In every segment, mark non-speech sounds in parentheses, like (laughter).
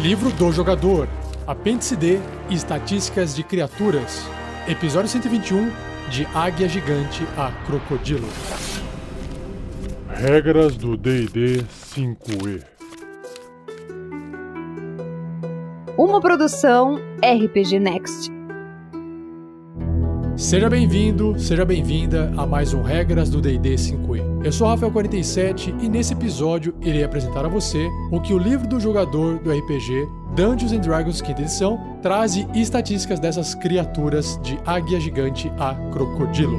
Livro do Jogador, Apêndice D e Estatísticas de Criaturas. Episódio 121 De Águia Gigante a Crocodilo. Regras do DD 5E. Uma produção RPG Next. Seja bem-vindo, seja bem-vinda a mais um Regras do D&D 5e. Eu sou Rafael47 e nesse episódio irei apresentar a você o que o livro do jogador do RPG Dungeons and Dragons 5 edição traz e estatísticas dessas criaturas de águia gigante a crocodilo.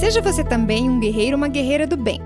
Seja você também um guerreiro ou uma guerreira do bem.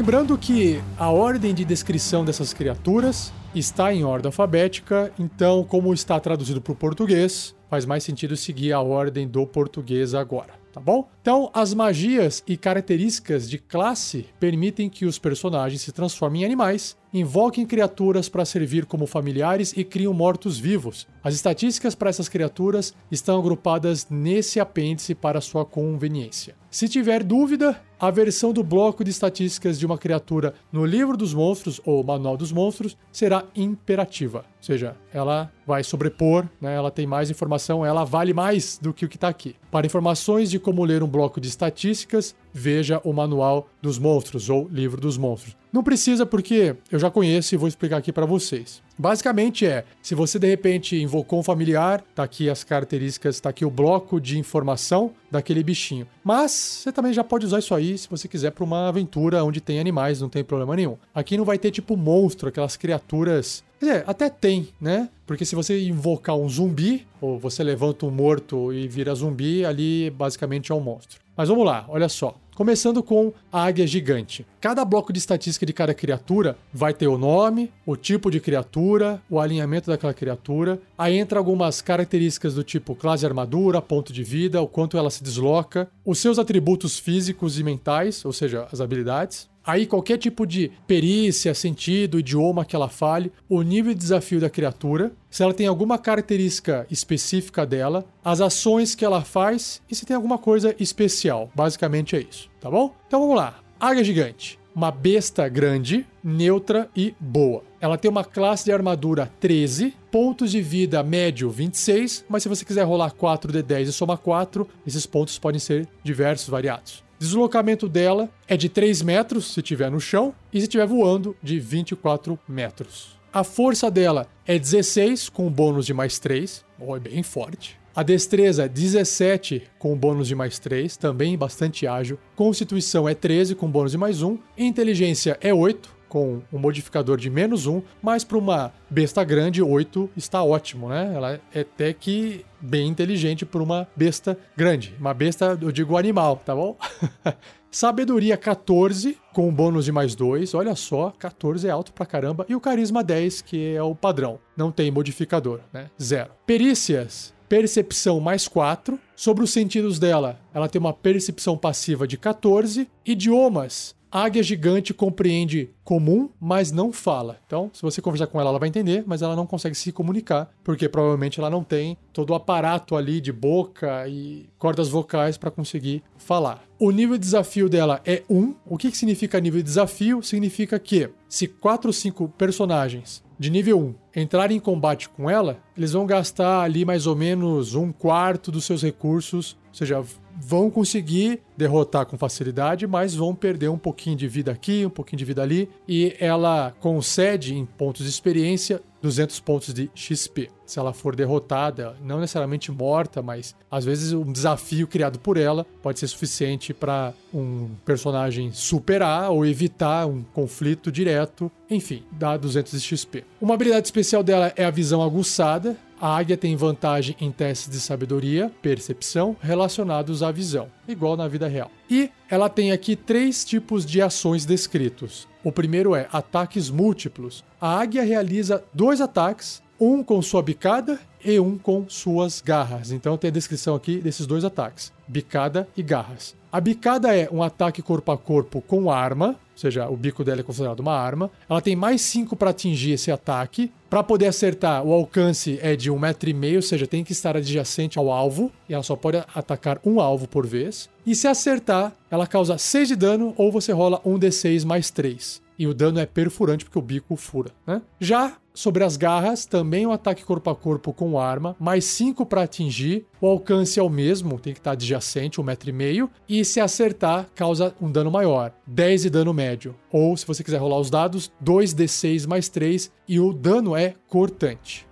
Lembrando que a ordem de descrição dessas criaturas está em ordem alfabética, então, como está traduzido para o português, faz mais sentido seguir a ordem do português agora, tá bom? Então, as magias e características de classe permitem que os personagens se transformem em animais, invoquem criaturas para servir como familiares e criam mortos-vivos. As estatísticas para essas criaturas estão agrupadas nesse apêndice para sua conveniência. Se tiver dúvida, a versão do bloco de estatísticas de uma criatura no livro dos monstros ou manual dos monstros será imperativa, ou seja, ela vai sobrepor, né? ela tem mais informação, ela vale mais do que o que está aqui. Para informações de como ler um bloco de estatísticas, veja o manual dos monstros ou livro dos monstros. Não precisa porque eu já conheço e vou explicar aqui para vocês. Basicamente é, se você de repente invocou um familiar, tá aqui as características, tá aqui o bloco de informação daquele bichinho. Mas você também já pode usar isso aí se você quiser para uma aventura onde tem animais, não tem problema nenhum. Aqui não vai ter tipo monstro, aquelas criaturas Quer dizer, até tem, né? Porque se você invocar um zumbi, ou você levanta um morto e vira zumbi, ali basicamente é um monstro. Mas vamos lá, olha só. Começando com a águia gigante. Cada bloco de estatística de cada criatura vai ter o nome, o tipo de criatura, o alinhamento daquela criatura. Aí entra algumas características do tipo classe armadura, ponto de vida, o quanto ela se desloca, os seus atributos físicos e mentais, ou seja, as habilidades. Aí qualquer tipo de perícia, sentido, idioma que ela fale, o nível de desafio da criatura, se ela tem alguma característica específica dela, as ações que ela faz e se tem alguma coisa especial. Basicamente é isso, tá bom? Então vamos lá. Águia gigante. Uma besta grande, neutra e boa. Ela tem uma classe de armadura 13, pontos de vida médio 26, mas se você quiser rolar 4d10 e somar 4, esses pontos podem ser diversos, variados. Deslocamento dela é de 3 metros se estiver no chão e se estiver voando de 24 metros. A força dela é 16 com bônus de mais 3, oh, é bem forte. A destreza 17 com bônus de mais 3, também bastante ágil. Constituição é 13 com bônus de mais 1. Inteligência é 8 com um modificador de menos 1, mas para uma besta grande, 8 está ótimo, né? Ela é até que bem inteligente para uma besta grande. Uma besta, eu digo animal, tá bom? (laughs) Sabedoria 14, com bônus de mais 2. Olha só, 14 é alto pra caramba. E o carisma 10, que é o padrão. Não tem modificador, né? Zero. Perícias. Percepção mais 4. Sobre os sentidos dela, ela tem uma percepção passiva de 14. Idiomas. Águia gigante compreende comum, mas não fala. Então, se você conversar com ela, ela vai entender, mas ela não consegue se comunicar, porque provavelmente ela não tem todo o aparato ali de boca e cordas vocais para conseguir falar. O nível de desafio dela é 1. O que, que significa nível de desafio? Significa que se 4 ou 5 personagens de nível 1 entrarem em combate com ela, eles vão gastar ali mais ou menos um quarto dos seus recursos, ou seja, vão conseguir derrotar com facilidade, mas vão perder um pouquinho de vida aqui, um pouquinho de vida ali, e ela concede em pontos de experiência 200 pontos de XP. Se ela for derrotada, não necessariamente morta, mas às vezes um desafio criado por ela pode ser suficiente para um personagem superar ou evitar um conflito direto. Enfim, dá 200 de XP. Uma habilidade especial dela é a visão aguçada. A águia tem vantagem em testes de sabedoria, percepção relacionados à visão, igual na vida real. E ela tem aqui três tipos de ações descritos. O primeiro é ataques múltiplos. A águia realiza dois ataques, um com sua bicada e um com suas garras. Então tem a descrição aqui desses dois ataques: bicada e garras. A bicada é um ataque corpo a corpo com arma, seja, o bico dela é considerado uma arma. Ela tem mais 5 para atingir esse ataque. Para poder acertar, o alcance é de um metro e meio, ou seja, tem que estar adjacente ao alvo. E ela só pode atacar um alvo por vez. E se acertar, ela causa 6 de dano ou você rola um D6 mais 3 e o dano é perfurante porque o bico fura. Né? Já sobre as garras, também um ataque corpo a corpo com arma, mais 5 para atingir, o alcance é o mesmo, tem que estar adjacente, um metro e meio, e se acertar, causa um dano maior, 10 de dano médio. Ou, se você quiser rolar os dados, 2d6 mais 3, e o dano é cortante.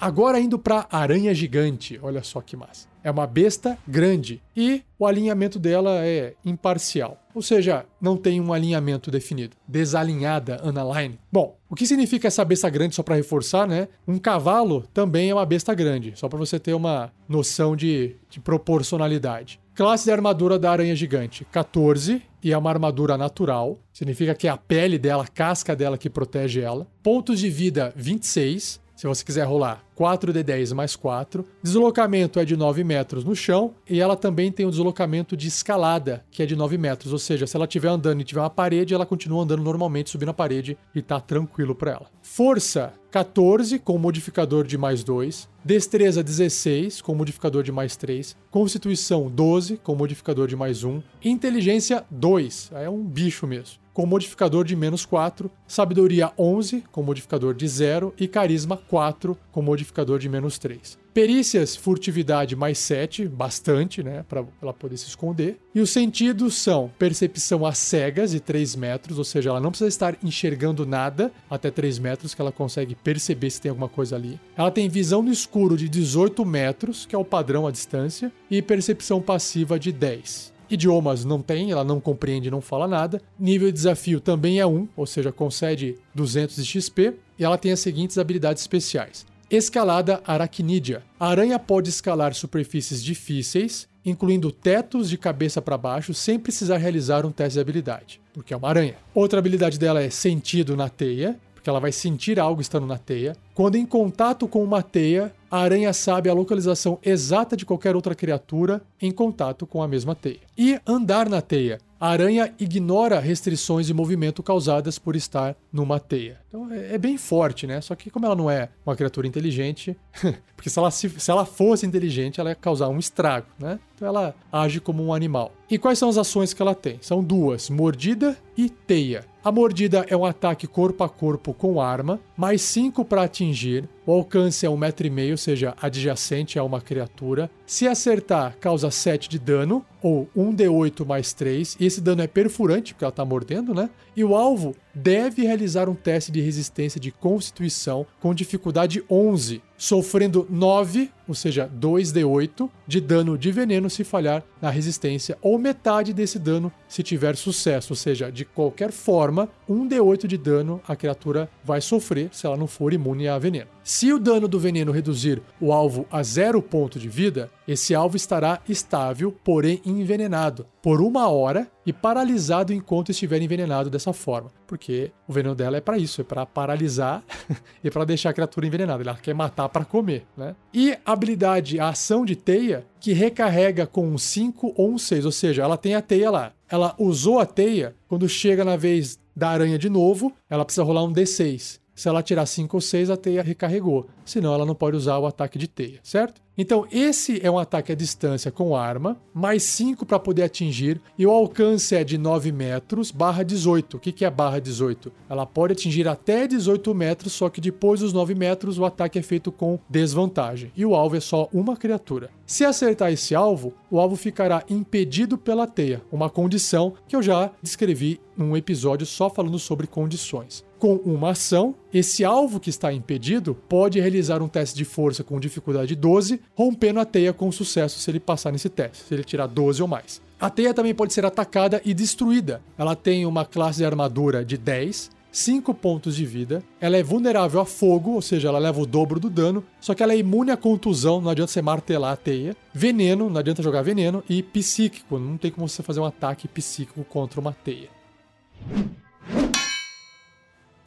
Agora indo para aranha gigante, olha só que massa. É uma besta grande e o alinhamento dela é imparcial, ou seja, não tem um alinhamento definido. Desalinhada, analine. Bom, o que significa essa besta grande só para reforçar, né? Um cavalo também é uma besta grande, só para você ter uma noção de, de proporcionalidade. Classe de armadura da aranha gigante: 14 e é uma armadura natural. Significa que é a pele dela, a casca dela que protege ela. Pontos de vida: 26 se você quiser rolar 4d10 mais 4. Deslocamento é de 9 metros no chão e ela também tem o um deslocamento de escalada, que é de 9 metros. Ou seja, se ela estiver andando e tiver uma parede, ela continua andando normalmente, subindo a parede e tá tranquilo para ela. Força 14 com modificador de mais 2. Destreza 16 com modificador de mais 3. Constituição 12 com modificador de mais 1. Inteligência 2, é um bicho mesmo com modificador de menos 4, sabedoria 11, com modificador de 0, e carisma 4, com modificador de menos 3. Perícias, furtividade mais 7, bastante, né, para ela poder se esconder. E os sentidos são percepção a cegas de 3 metros, ou seja, ela não precisa estar enxergando nada até 3 metros, que ela consegue perceber se tem alguma coisa ali. Ela tem visão no escuro de 18 metros, que é o padrão à distância, e percepção passiva de 10. Idiomas não tem, ela não compreende, não fala nada. Nível de desafio também é 1, ou seja, concede 200 de XP. E ela tem as seguintes habilidades especiais: Escalada aracnídea. A aranha pode escalar superfícies difíceis, incluindo tetos de cabeça para baixo, sem precisar realizar um teste de habilidade, porque é uma aranha. Outra habilidade dela é sentido na teia, porque ela vai sentir algo estando na teia. Quando em contato com uma teia, a aranha sabe a localização exata de qualquer outra criatura em contato com a mesma teia. E andar na teia. A aranha ignora restrições de movimento causadas por estar numa teia. Então é, é bem forte, né? Só que como ela não é uma criatura inteligente, (laughs) porque se ela, se, se ela fosse inteligente, ela ia causar um estrago, né? Então ela age como um animal. E quais são as ações que ela tem? São duas: mordida e teia. A mordida é um ataque corpo a corpo com arma, mais 5 para atingir. O alcance é 1,5m, ou seja, adjacente a uma criatura. Se acertar, causa 7 de dano, ou 1d8 mais 3. E esse dano é perfurante, porque ela está mordendo, né? E o alvo deve realizar um teste de resistência de constituição com dificuldade 11, sofrendo 9, ou seja, 2d8 de dano de veneno se falhar na resistência, ou metade desse dano se tiver sucesso, ou seja, de qualquer forma, 1d8 de dano a criatura vai sofrer se ela não for imune a veneno. Se o dano do veneno reduzir o alvo a zero ponto de vida, esse alvo estará estável, porém envenenado, por uma hora e paralisado enquanto estiver envenenado dessa forma. Porque o veneno dela é para isso, é para paralisar (laughs) e para deixar a criatura envenenada. Ela quer matar para comer, né? E a habilidade, a ação de teia, que recarrega com um 5 ou um 6, ou seja, ela tem a teia lá. Ela usou a teia, quando chega na vez da aranha de novo, ela precisa rolar um D6. Se ela tirar 5 ou 6, a teia recarregou. Senão, ela não pode usar o ataque de teia, certo? Então, esse é um ataque à distância com arma, mais 5 para poder atingir, e o alcance é de 9 metros, barra 18. O que, que é barra 18? Ela pode atingir até 18 metros, só que depois dos 9 metros o ataque é feito com desvantagem, e o alvo é só uma criatura. Se acertar esse alvo, o alvo ficará impedido pela teia, uma condição que eu já descrevi num episódio só falando sobre condições. Com uma ação, esse alvo que está impedido pode realizar um teste de força com dificuldade 12, rompendo a teia com sucesso se ele passar nesse teste, se ele tirar 12 ou mais. A teia também pode ser atacada e destruída. Ela tem uma classe de armadura de 10 5 pontos de vida. Ela é vulnerável a fogo, ou seja, ela leva o dobro do dano, só que ela é imune à contusão, não adianta você martelar a teia. Veneno, não adianta jogar veneno. E psíquico, não tem como você fazer um ataque psíquico contra uma teia.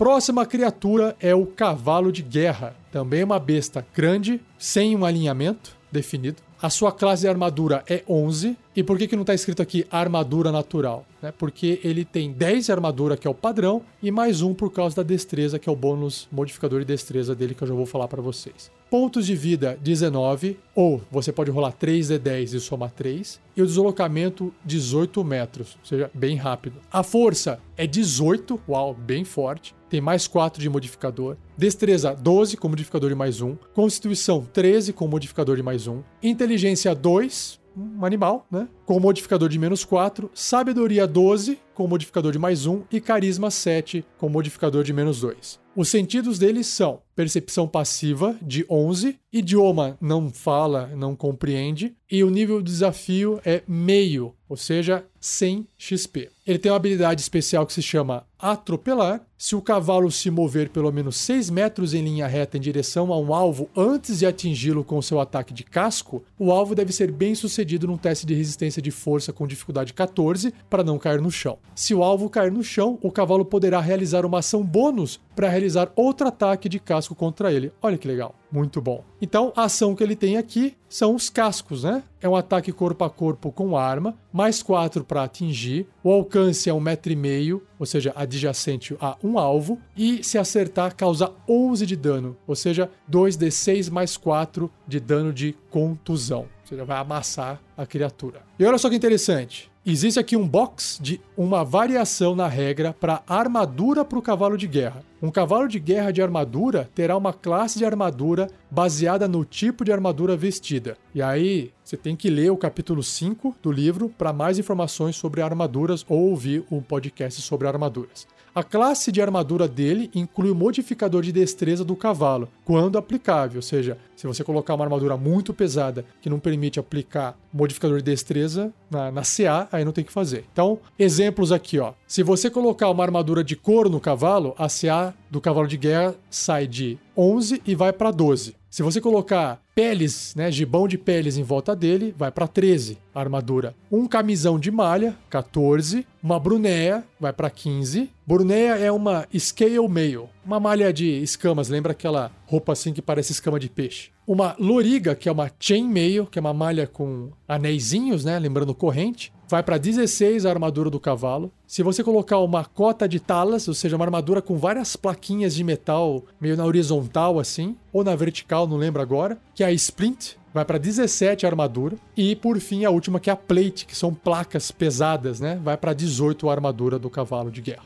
Próxima criatura é o cavalo de guerra. Também uma besta grande, sem um alinhamento definido. A sua classe de armadura é 11. E por que, que não está escrito aqui armadura natural? Né? Porque ele tem 10 de armadura, que é o padrão, e mais um por causa da destreza, que é o bônus modificador de destreza dele, que eu já vou falar para vocês. Pontos de vida 19, ou você pode rolar 3d10 e somar 3. E o deslocamento 18 metros, ou seja, bem rápido. A força é 18, uau, bem forte. Tem mais 4 de modificador. Destreza 12 com modificador de mais 1. Constituição 13 com modificador de mais 1. Inteligência 2, um animal, né? Com modificador de menos 4, sabedoria 12, com modificador de mais 1, e carisma 7, com modificador de menos 2. Os sentidos deles são percepção passiva de 11, idioma não fala, não compreende, e o nível de desafio é meio, ou seja, 100 XP. Ele tem uma habilidade especial que se chama atropelar. Se o cavalo se mover pelo menos 6 metros em linha reta em direção a um alvo antes de atingi-lo com seu ataque de casco, o alvo deve ser bem sucedido num teste de resistência de força com dificuldade 14 para não cair no chão. Se o alvo cair no chão, o cavalo poderá realizar uma ação bônus para realizar outro ataque de casco contra ele. Olha que legal. Muito bom. Então, a ação que ele tem aqui são os cascos, né? É um ataque corpo a corpo com arma, mais 4 para atingir. O alcance é um metro e meio, ou seja, adjacente a um alvo. E se acertar, causa 11 de dano, ou seja, 2d6 mais 4 de dano de contusão. Ou seja, vai amassar a criatura. E olha só que interessante. Existe aqui um box de uma variação na regra para armadura para o cavalo de guerra. Um cavalo de guerra de armadura terá uma classe de armadura baseada no tipo de armadura vestida. E aí você tem que ler o capítulo 5 do livro para mais informações sobre armaduras ou ouvir o um podcast sobre armaduras. A classe de armadura dele inclui o modificador de destreza do cavalo, quando aplicável, ou seja, se você colocar uma armadura muito pesada que não permite aplicar modificador de destreza na, na CA, aí não tem que fazer. Então, exemplos aqui, ó. Se você colocar uma armadura de couro no cavalo, a CA do cavalo de guerra sai de 11 e vai para 12. Se você colocar peles, né, gibão de peles em volta dele, vai para 13 a armadura. Um camisão de malha, 14. Uma brunéia, vai para 15. Brunéia é uma scale mail, uma malha de escamas, lembra aquela roupa assim que parece escama de peixe. Uma loriga, que é uma chain mail, que é uma malha com anéisinhos, né, lembrando corrente vai para 16 a armadura do cavalo. Se você colocar uma cota de talas, ou seja, uma armadura com várias plaquinhas de metal meio na horizontal assim, ou na vertical, não lembro agora, que é a splint, vai para 17 a armadura. E por fim, a última que é a plate, que são placas pesadas, né? Vai para 18 a armadura do cavalo de guerra.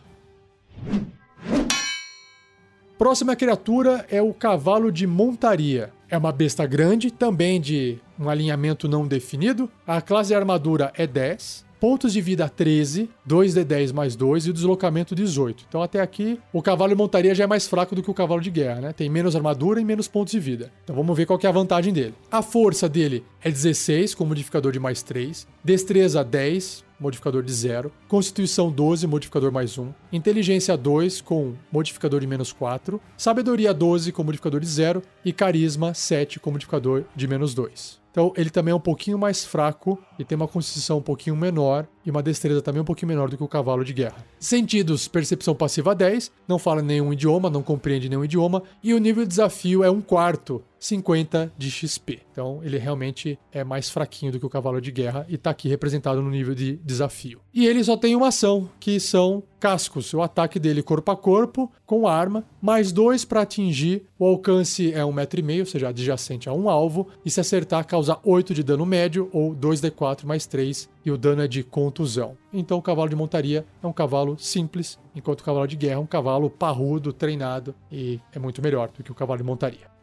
Próxima criatura é o cavalo de montaria. É uma besta grande, também de um alinhamento não definido. A classe de armadura é 10. Pontos de vida 13, 2d10 mais 2 e o deslocamento 18. Então até aqui o cavalo de montaria já é mais fraco do que o cavalo de guerra, né? Tem menos armadura e menos pontos de vida. Então vamos ver qual é a vantagem dele. A força dele é 16 com modificador de mais 3, destreza 10, modificador de 0, Constituição 12, modificador mais 1, Inteligência 2 com modificador de menos 4, Sabedoria 12 com modificador de 0 e Carisma 7 com modificador de menos 2. Então ele também é um pouquinho mais fraco e tem uma constituição um pouquinho menor e uma destreza também um pouquinho menor do que o cavalo de guerra. Sentidos, percepção passiva 10, não fala nenhum idioma, não compreende nenhum idioma e o nível de desafio é um quarto, 50 de XP. Então ele realmente é mais fraquinho do que o cavalo de guerra e está aqui representado no nível de desafio. E ele só tem uma ação, que são cascos. O ataque dele corpo a corpo, com arma, mais dois para atingir. O alcance é um metro e meio, ou seja, adjacente a um alvo. E se acertar, causa 8 de dano médio ou 2d4 mais 3 e o dano é de contusão. Então o cavalo de montaria é um cavalo simples, enquanto o cavalo de guerra é um cavalo parrudo, treinado e é muito melhor do que o cavalo de montaria.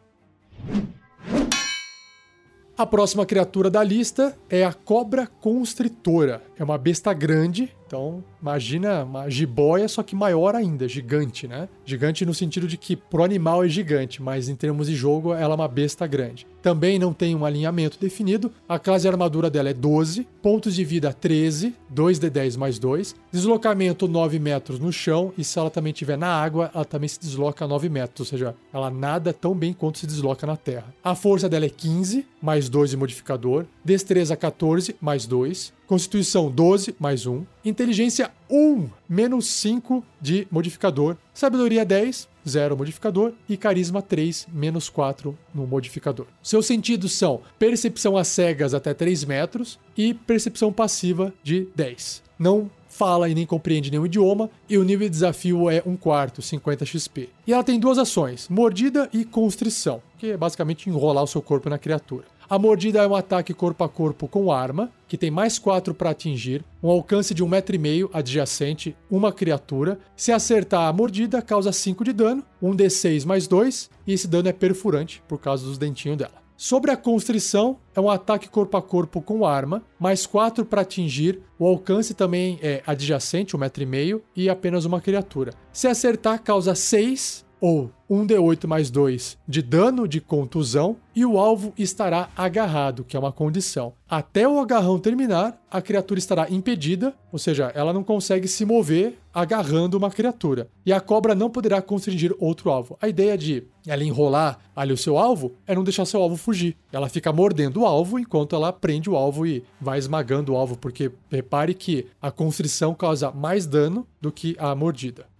A próxima criatura da lista é a cobra constritora. É uma besta grande, Então, imagina uma jiboia, só que maior ainda, gigante, né? Gigante no sentido de que pro animal é gigante, mas em termos de jogo ela é uma besta grande. Também não tem um alinhamento definido. A classe de armadura dela é 12, pontos de vida 13, 2d10 mais 2, deslocamento 9 metros no chão e se ela também estiver na água, ela também se desloca 9 metros, ou seja, ela nada tão bem quanto se desloca na terra. A força dela é 15, mais 2 de modificador, destreza 14, mais 2, Constituição 12 mais 1. Inteligência 1 menos 5 de modificador. Sabedoria 10, 0 modificador. E Carisma 3 menos 4 no modificador. Seus sentidos são percepção às cegas até 3 metros e percepção passiva de 10. Não fala e nem compreende nenhum idioma, e o nível de desafio é 1 quarto, 50 XP. E ela tem duas ações, mordida e constrição, que é basicamente enrolar o seu corpo na criatura. A mordida é um ataque corpo a corpo com arma, que tem mais 4 para atingir, um alcance de 1,5m adjacente, uma criatura. Se acertar a mordida, causa 5 de dano, 1d6 mais 2, e esse dano é perfurante por causa dos dentinhos dela. Sobre a constrição, é um ataque corpo a corpo com arma, mais 4 para atingir, o alcance também é adjacente, 1,5m, e apenas uma criatura. Se acertar, causa 6 ou 1d8 mais 2 de dano de contusão e o alvo estará agarrado, que é uma condição. Até o agarrão terminar, a criatura estará impedida, ou seja, ela não consegue se mover agarrando uma criatura. E a cobra não poderá constringir outro alvo. A ideia de ela enrolar ali o seu alvo é não deixar seu alvo fugir. Ela fica mordendo o alvo enquanto ela prende o alvo e vai esmagando o alvo, porque repare que a constrição causa mais dano do que a mordida.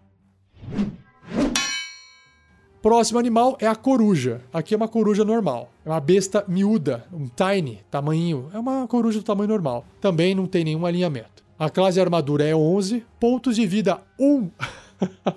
Próximo animal é a coruja. Aqui é uma coruja normal. É uma besta miúda, um tiny, tamanho. É uma coruja do tamanho normal. Também não tem nenhum alinhamento. A classe de armadura é 11, pontos de vida 1.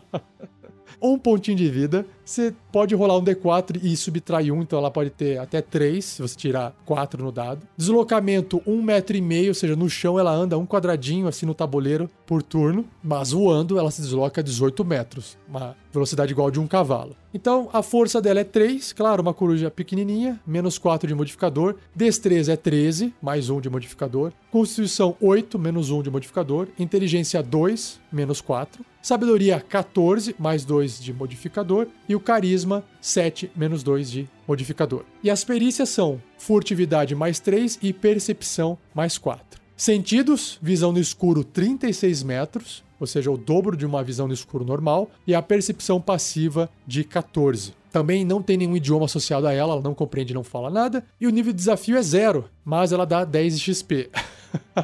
(laughs) um pontinho de vida. Você pode rolar um D4 e subtrair um, então ela pode ter até 3, se você tirar 4 no dado. Deslocamento 1,5 metro, e meio, ou seja, no chão ela anda um quadradinho assim no tabuleiro por turno, mas voando ela se desloca 18 metros, uma velocidade igual de um cavalo. Então a força dela é 3, claro, uma coruja pequenininha, menos 4 de modificador. Destreza é 13, mais 1 de modificador. Constituição 8, menos 1 de modificador. Inteligência 2, menos 4. Sabedoria 14, mais 2 de modificador. E o carisma 7 menos 2 de modificador. E as perícias são furtividade mais 3 e percepção mais 4. Sentidos, visão no escuro 36 metros, ou seja, o dobro de uma visão no escuro normal, e a percepção passiva de 14. Também não tem nenhum idioma associado a ela, ela não compreende, não fala nada, e o nível de desafio é zero, mas ela dá 10 XP.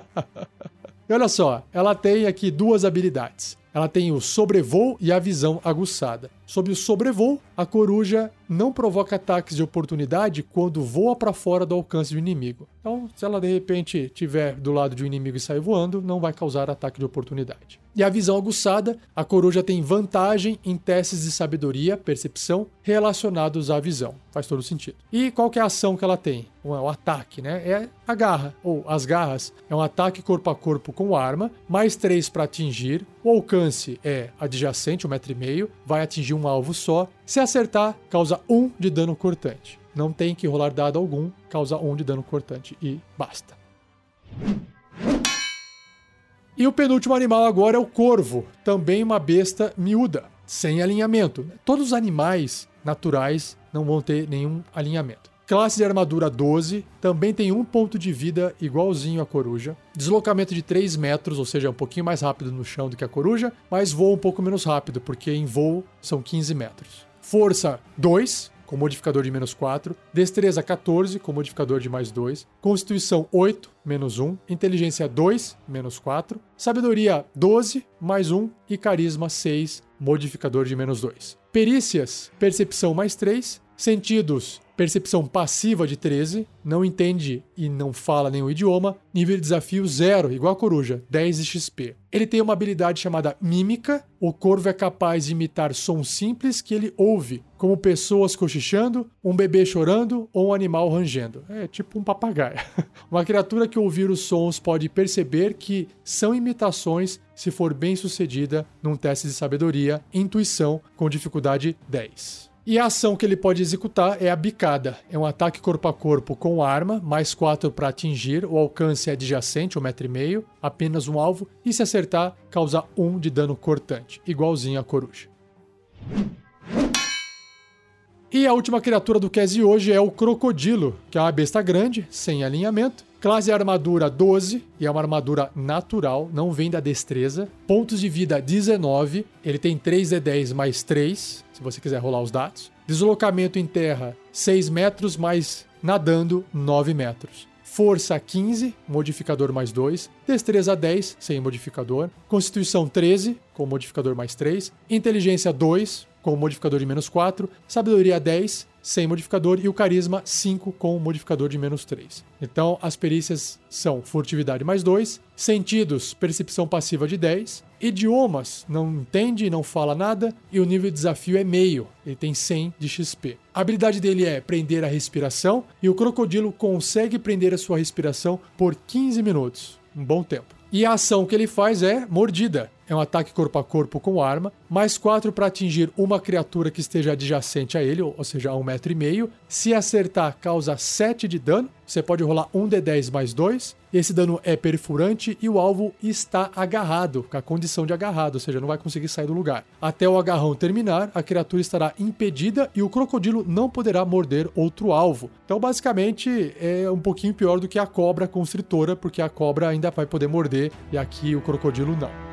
(laughs) e olha só, ela tem aqui duas habilidades. Ela tem o sobrevoo e a visão aguçada. Sob o sobrevoo, a coruja não provoca ataques de oportunidade quando voa para fora do alcance do inimigo. Então, se ela de repente estiver do lado de um inimigo e sair voando, não vai causar ataque de oportunidade. E a visão aguçada, a coruja tem vantagem em testes de sabedoria, percepção relacionados à visão. Faz todo sentido. E qual é a ação que ela tem? O ataque, né? É a garra, ou as garras. É um ataque corpo a corpo com arma, mais 3 para atingir. O alcance é adjacente, um metro e meio, vai atingir um alvo só. Se acertar, causa 1 um de dano cortante. Não tem que rolar dado algum, causa 1 um de dano cortante e basta. E o penúltimo animal agora é o corvo, também uma besta miúda, sem alinhamento. Todos os animais naturais não vão ter nenhum alinhamento. Classe de armadura 12, também tem um ponto de vida igualzinho à coruja. Deslocamento de 3 metros, ou seja, um pouquinho mais rápido no chão do que a coruja, mas voa um pouco menos rápido, porque em voo são 15 metros. Força 2, com modificador de menos 4, destreza 14, com modificador de mais 2, constituição 8, menos 1, inteligência 2, menos 4, sabedoria 12, mais 1 e carisma 6, modificador de menos 2. Perícias, percepção mais 3, sentidos, percepção passiva de 13, não entende e não fala nenhum idioma, nível de desafio 0, igual a coruja, 10 de XP. Ele tem uma habilidade chamada mímica, o corvo é capaz de imitar sons simples que ele ouve, como pessoas cochichando, um bebê chorando ou um animal rangendo. É tipo um papagaio. (laughs) Uma criatura que ouvir os sons pode perceber que são imitações se for bem sucedida num teste de sabedoria, intuição com dificuldade 10. E a ação que ele pode executar é a bicada. É um ataque corpo a corpo com arma, mais 4 para atingir, o alcance é adjacente, um metro e meio, apenas um alvo, e se acertar, causa 1 um de dano cortante, igualzinho a coruja. E a última criatura do Kese hoje é o Crocodilo, que é uma besta grande, sem alinhamento. Classe armadura 12, e é uma armadura natural, não vem da destreza. Pontos de vida 19, ele tem 3d10 mais 3, se você quiser rolar os dados. Deslocamento em terra 6 metros, mais nadando 9 metros. Força 15, modificador mais 2. Destreza 10, sem modificador. Constituição 13, com modificador mais 3. Inteligência 2, com modificador de menos 4, sabedoria 10, sem modificador, e o carisma 5 com modificador de menos 3. Então, as perícias são furtividade mais 2, sentidos, percepção passiva de 10, idiomas, não entende, não fala nada, e o nível de desafio é meio, ele tem 100 de XP. A habilidade dele é prender a respiração, e o crocodilo consegue prender a sua respiração por 15 minutos, um bom tempo. E a ação que ele faz é mordida é um ataque corpo a corpo com arma, mais 4 para atingir uma criatura que esteja adjacente a ele, ou seja, a um metro e meio. Se acertar, causa 7 de dano. Você pode rolar um D10 mais 2. Esse dano é perfurante e o alvo está agarrado, com a condição de agarrado, ou seja, não vai conseguir sair do lugar. Até o agarrão terminar, a criatura estará impedida e o crocodilo não poderá morder outro alvo. Então, basicamente, é um pouquinho pior do que a cobra constritora, porque a cobra ainda vai poder morder e aqui o crocodilo não.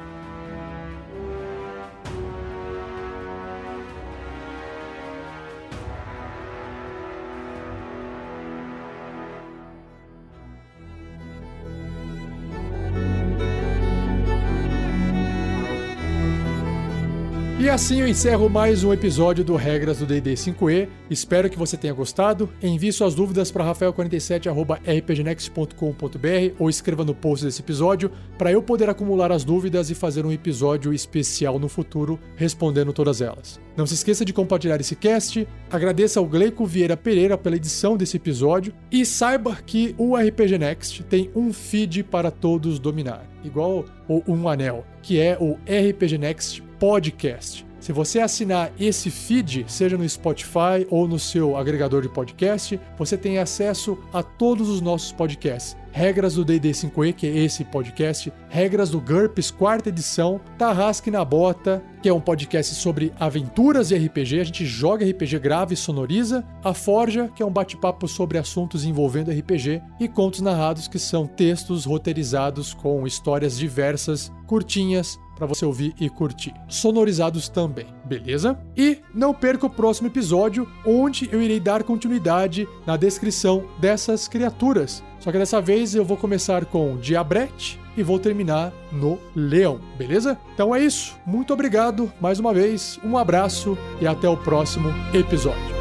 Assim eu encerro mais um episódio do Regras do D&D 5e. Espero que você tenha gostado. Envie suas dúvidas para rafael47@rpgnext.com.br ou escreva no post desse episódio para eu poder acumular as dúvidas e fazer um episódio especial no futuro respondendo todas elas. Não se esqueça de compartilhar esse cast. Agradeça ao Gleico Vieira Pereira pela edição desse episódio e saiba que o RPG Next tem um feed para todos dominar, igual o Um Anel, que é o RPG Next podcast. Se você assinar esse feed, seja no Spotify ou no seu agregador de podcast, você tem acesso a todos os nossos podcasts. Regras do D&D 5e, que é esse podcast, Regras do GURPS, quarta edição, Tarrasque na Bota, que é um podcast sobre aventuras e RPG, a gente joga RPG, grava e sonoriza, A Forja, que é um bate-papo sobre assuntos envolvendo RPG, e Contos Narrados, que são textos roteirizados com histórias diversas, curtinhas, para você ouvir e curtir. Sonorizados também, beleza? E não perca o próximo episódio, onde eu irei dar continuidade na descrição dessas criaturas. Só que dessa vez eu vou começar com Diabrete e vou terminar no Leão, beleza? Então é isso. Muito obrigado mais uma vez, um abraço e até o próximo episódio.